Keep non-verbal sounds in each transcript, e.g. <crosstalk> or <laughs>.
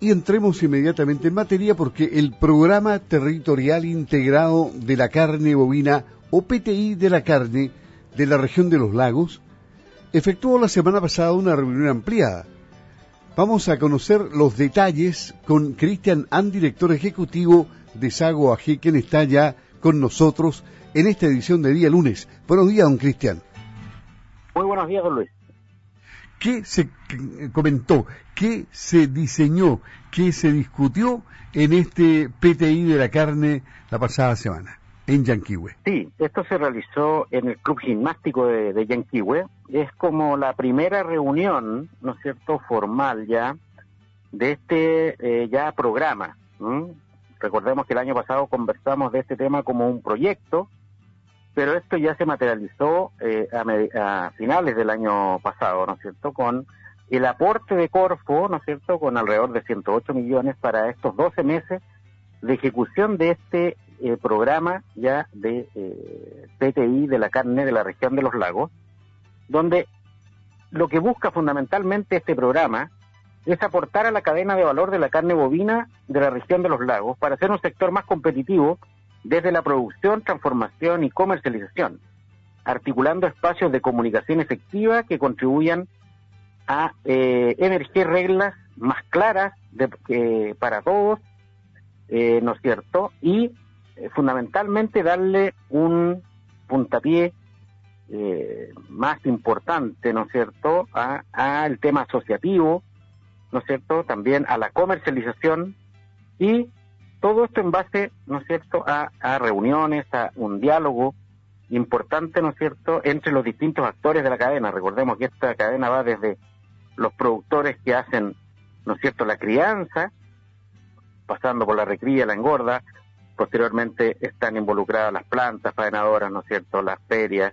Y entremos inmediatamente en materia porque el Programa Territorial Integrado de la Carne Bovina, o PTI de la Carne, de la región de los lagos, efectuó la semana pasada una reunión ampliada. Vamos a conocer los detalles con Cristian An, director ejecutivo de Sago AG, quien está ya con nosotros en esta edición de día lunes. Buenos días, don Cristian. Muy buenos días, don Luis. ¿Qué se comentó? ¿Qué se diseñó? ¿Qué se discutió en este PTI de la carne la pasada semana en Yanquihue? Sí, esto se realizó en el Club Gimnástico de, de Yanquihue. Es como la primera reunión, ¿no es cierto?, formal ya de este eh, ya programa. Recordemos que el año pasado conversamos de este tema como un proyecto pero esto ya se materializó eh, a, finales del año pasado, ¿no es cierto?, con el aporte de Corfo, ¿no es cierto?, con alrededor de 108 millones para estos 12 meses de ejecución de este eh, programa ya de eh, PTI de la carne de la región de los lagos, donde lo que busca fundamentalmente este programa es aportar a la cadena de valor de la carne bovina de la región de los lagos para hacer un sector más competitivo desde la producción, transformación y comercialización, articulando espacios de comunicación efectiva que contribuyan a eh, emerger reglas más claras para todos, eh, ¿no es cierto? Y eh, fundamentalmente darle un puntapié más importante, ¿no es cierto?, al tema asociativo, ¿no es cierto?, también a la comercialización y todo esto en base, ¿no es cierto?, a, reuniones, a un diálogo importante, ¿no es cierto?, entre los distintos actores de la cadena. Recordemos que esta cadena va desde los productores que hacen, ¿no es cierto?, la crianza, pasando por la recría, la engorda, posteriormente están involucradas las plantas faenadoras, ¿no es cierto?, las ferias,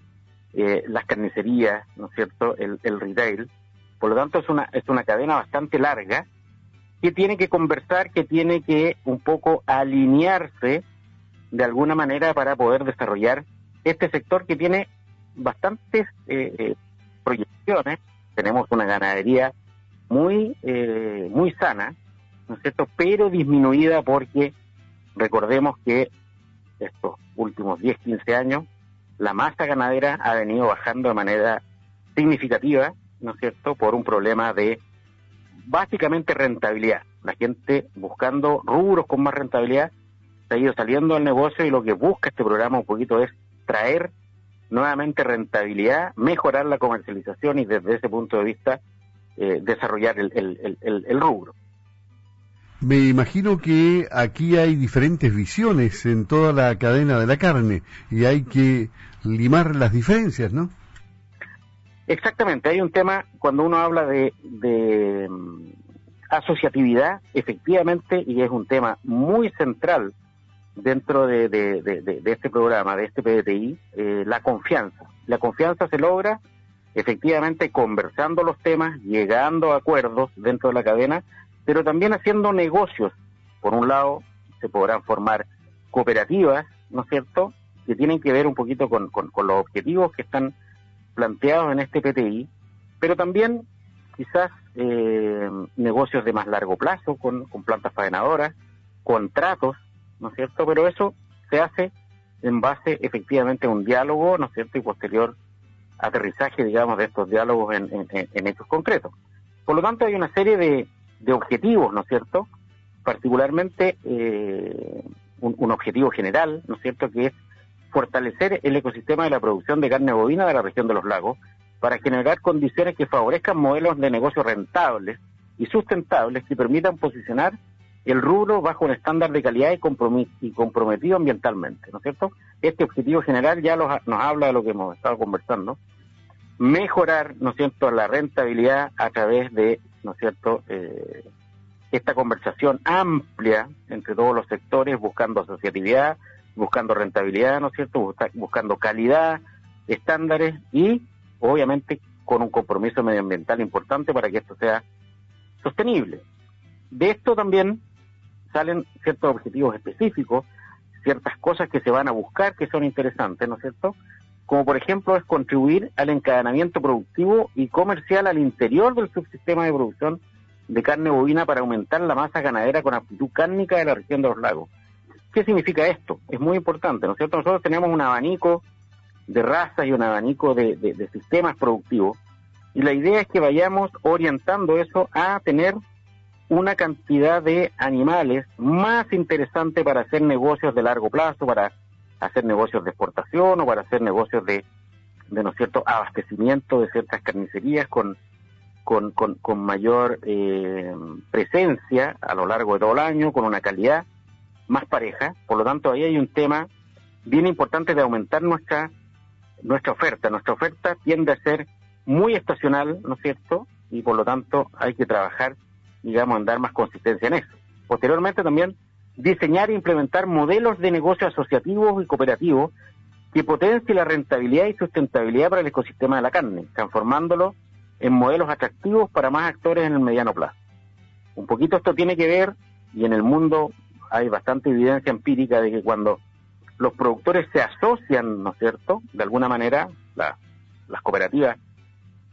eh, las carnicerías, ¿no es cierto?, el, el retail. Por lo tanto, es una, es una cadena bastante larga que tiene que conversar, que tiene que un poco alinearse de alguna manera para poder desarrollar este sector que tiene bastantes eh, eh, proyecciones. Tenemos una ganadería muy, eh, muy sana, ¿no es cierto? Pero disminuida porque recordemos que estos últimos 10, 15 años la masa ganadera ha venido bajando de manera significativa, ¿no es cierto?, por un problema de básicamente rentabilidad. La gente buscando rubros con más rentabilidad se ha ido saliendo del negocio y lo que busca este programa un poquito es traer nuevamente rentabilidad, mejorar la comercialización y desde ese punto de vista eh, desarrollar el, el, rubro. Me imagino que aquí hay diferentes visiones en toda la cadena de la carne y hay que limar las diferencias, ¿no? Exactamente, hay un tema cuando uno habla de, mm, asociatividad, efectivamente, y es un tema muy central dentro de, este programa, de este PDTI, eh, la confianza. La confianza se logra efectivamente conversando los temas, llegando a acuerdos dentro de la cadena, pero también haciendo negocios. Por un lado, se podrán formar cooperativas, ¿no es cierto?, que tienen que ver un poquito con los objetivos que están planteados en este PTI, pero también quizás eh, negocios de más largo plazo con, plantas faenadoras, contratos, ¿no es cierto? Pero eso se hace en base efectivamente a un diálogo, ¿no es cierto? Y posterior aterrizaje, digamos, de estos diálogos en, hechos concretos. Por lo tanto, hay una serie de, de objetivos, ¿no es cierto? Particularmente eh, un, un, objetivo general, ¿no es cierto? Que es fortalecer el ecosistema de la producción de carne bovina de la región de los lagos para generar condiciones que favorezcan modelos de negocio rentables y sustentables que permitan posicionar el rubro bajo un estándar de calidad y, comprometido ambientalmente, ¿no es cierto? Este objetivo general ya nos habla de lo que hemos estado conversando. Mejorar, ¿no es cierto?, la rentabilidad a través de, ¿no es cierto?, eh, esta conversación amplia entre todos los sectores buscando asociatividad, buscando rentabilidad, ¿no es cierto? Buscando calidad, estándares y obviamente con un compromiso medioambiental importante para que esto sea sostenible. De esto también salen ciertos objetivos específicos, ciertas cosas que se van a buscar que son interesantes, ¿no es cierto? Como por ejemplo es contribuir al encadenamiento productivo y comercial al interior del subsistema de producción de carne bovina para aumentar la masa ganadera con aptitud cárnica de la región de los lagos. ¿Qué significa esto? Es muy importante, ¿no es cierto? Nosotros tenemos un abanico de razas y un abanico de, sistemas productivos y la idea es que vayamos orientando eso a tener una cantidad de animales más interesante para hacer negocios de largo plazo, para hacer negocios de exportación o para hacer negocios de, de ¿no es cierto?, abastecimiento de ciertas carnicerías con, con, con, mayor eh, presencia a lo largo de todo el año, con una calidad más pareja. Por lo tanto, ahí hay un tema bien importante de aumentar nuestra, nuestra oferta. Nuestra oferta tiende a ser muy estacional, ¿no es cierto? Y por lo tanto hay que trabajar, digamos, en dar más consistencia en eso. Posteriormente también diseñar e implementar modelos de negocio asociativos y cooperativos que potencie la rentabilidad y sustentabilidad para el ecosistema de la carne, transformándolo en modelos atractivos para más actores en el mediano plazo. Un poquito esto tiene que ver, y en el mundo hay bastante evidencia empírica de que cuando los productores se asocian, ¿no es cierto?, de alguna manera, las cooperativas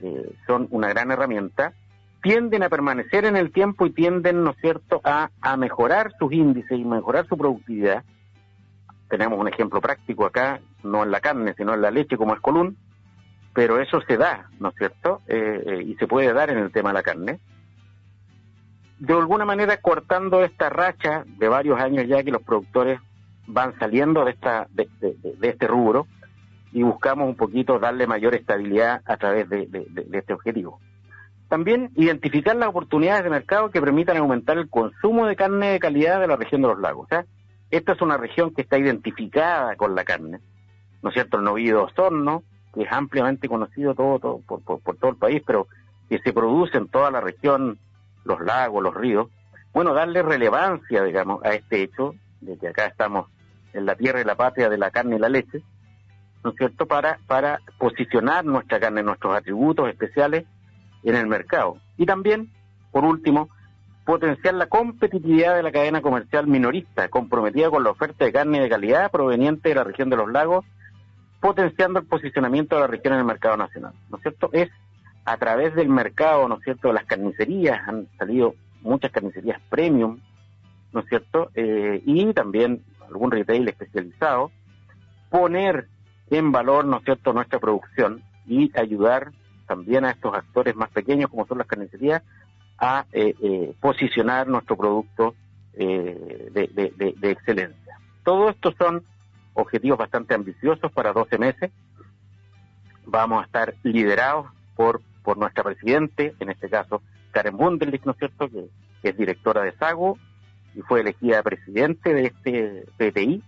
eh, son una gran herramienta, tienden a permanecer en el tiempo y tienden, ¿no es cierto?, a, mejorar sus índices y mejorar su productividad. Tenemos un ejemplo práctico acá, no en la carne, sino en la leche, como es Colún, pero eso se da, ¿no es cierto? Eh, eh, y se puede dar en el tema de la carne. De alguna manera cortando esta racha de varios años ya que los productores van saliendo de, esta, de, este rubro y buscamos un poquito darle mayor estabilidad a través de, este objetivo. También identificar las oportunidades de mercado que permitan aumentar el consumo de carne de calidad de la región de los lagos. O sea, esta es una región que está identificada con la carne, ¿no es cierto? El novillo Osorno, que es ampliamente conocido todo, por, todo el país, pero que se produce en toda la región, los lagos, los ríos, bueno, darle relevancia, digamos, a este hecho, de que acá estamos en la tierra y la patria de la carne y la leche, ¿no es cierto?, para, para posicionar nuestra carne, nuestros atributos especiales en el mercado. Y también, por último, potenciar la competitividad de la cadena comercial minorista, comprometida con la oferta de carne de calidad proveniente de la región de los lagos potenciando el posicionamiento de la región en el mercado nacional, ¿no es cierto? Es a través del mercado, ¿no es cierto?, las carnicerías, han salido muchas carnicerías premium, ¿no es cierto?, eh, y también algún retail especializado, poner en valor, ¿no es cierto?, nuestra producción y ayudar también a estos actores más pequeños, como son las carnicerías, a eh, eh, posicionar nuestro producto de, de excelencia. Todo esto son objetivos bastante ambiciosos para 12 meses. Vamos a estar liderados por, por nuestra presidente, en este caso Karen Bundelich, ¿no es cierto?, que, es directora de SAGO y fue elegida presidente de este PTI.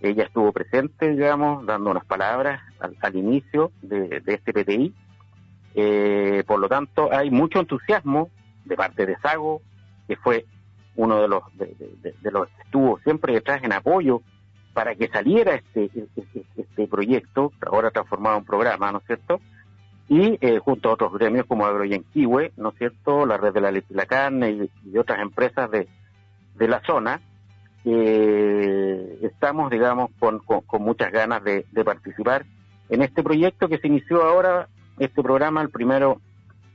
Ella estuvo presente, digamos, dando unas palabras al, inicio de, este PTI. Eh, por lo tanto, hay mucho entusiasmo de parte de SAGO, que fue uno de los de los que estuvo siempre detrás en apoyo para que saliera este, este, este, proyecto, ahora transformado en programa, ¿no es cierto? Y eh, junto a otros gremios como Agroyanquiwe, ¿no es cierto? La red de la leche y la carne y, otras empresas de, de la zona, eh, estamos, digamos, con, con, muchas ganas de, de, participar en este proyecto que se inició ahora, este programa, el primero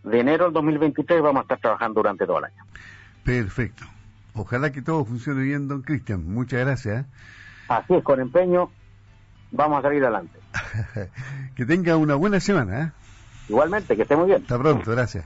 de enero del 2023, vamos a estar trabajando durante todo el año. Perfecto. Ojalá que todo funcione bien, don Cristian. Muchas gracias. ¿eh? Así es, con empeño vamos a salir adelante. <laughs> que tenga una buena semana. ¿eh? Igualmente, que esté muy bien. Hasta pronto, gracias.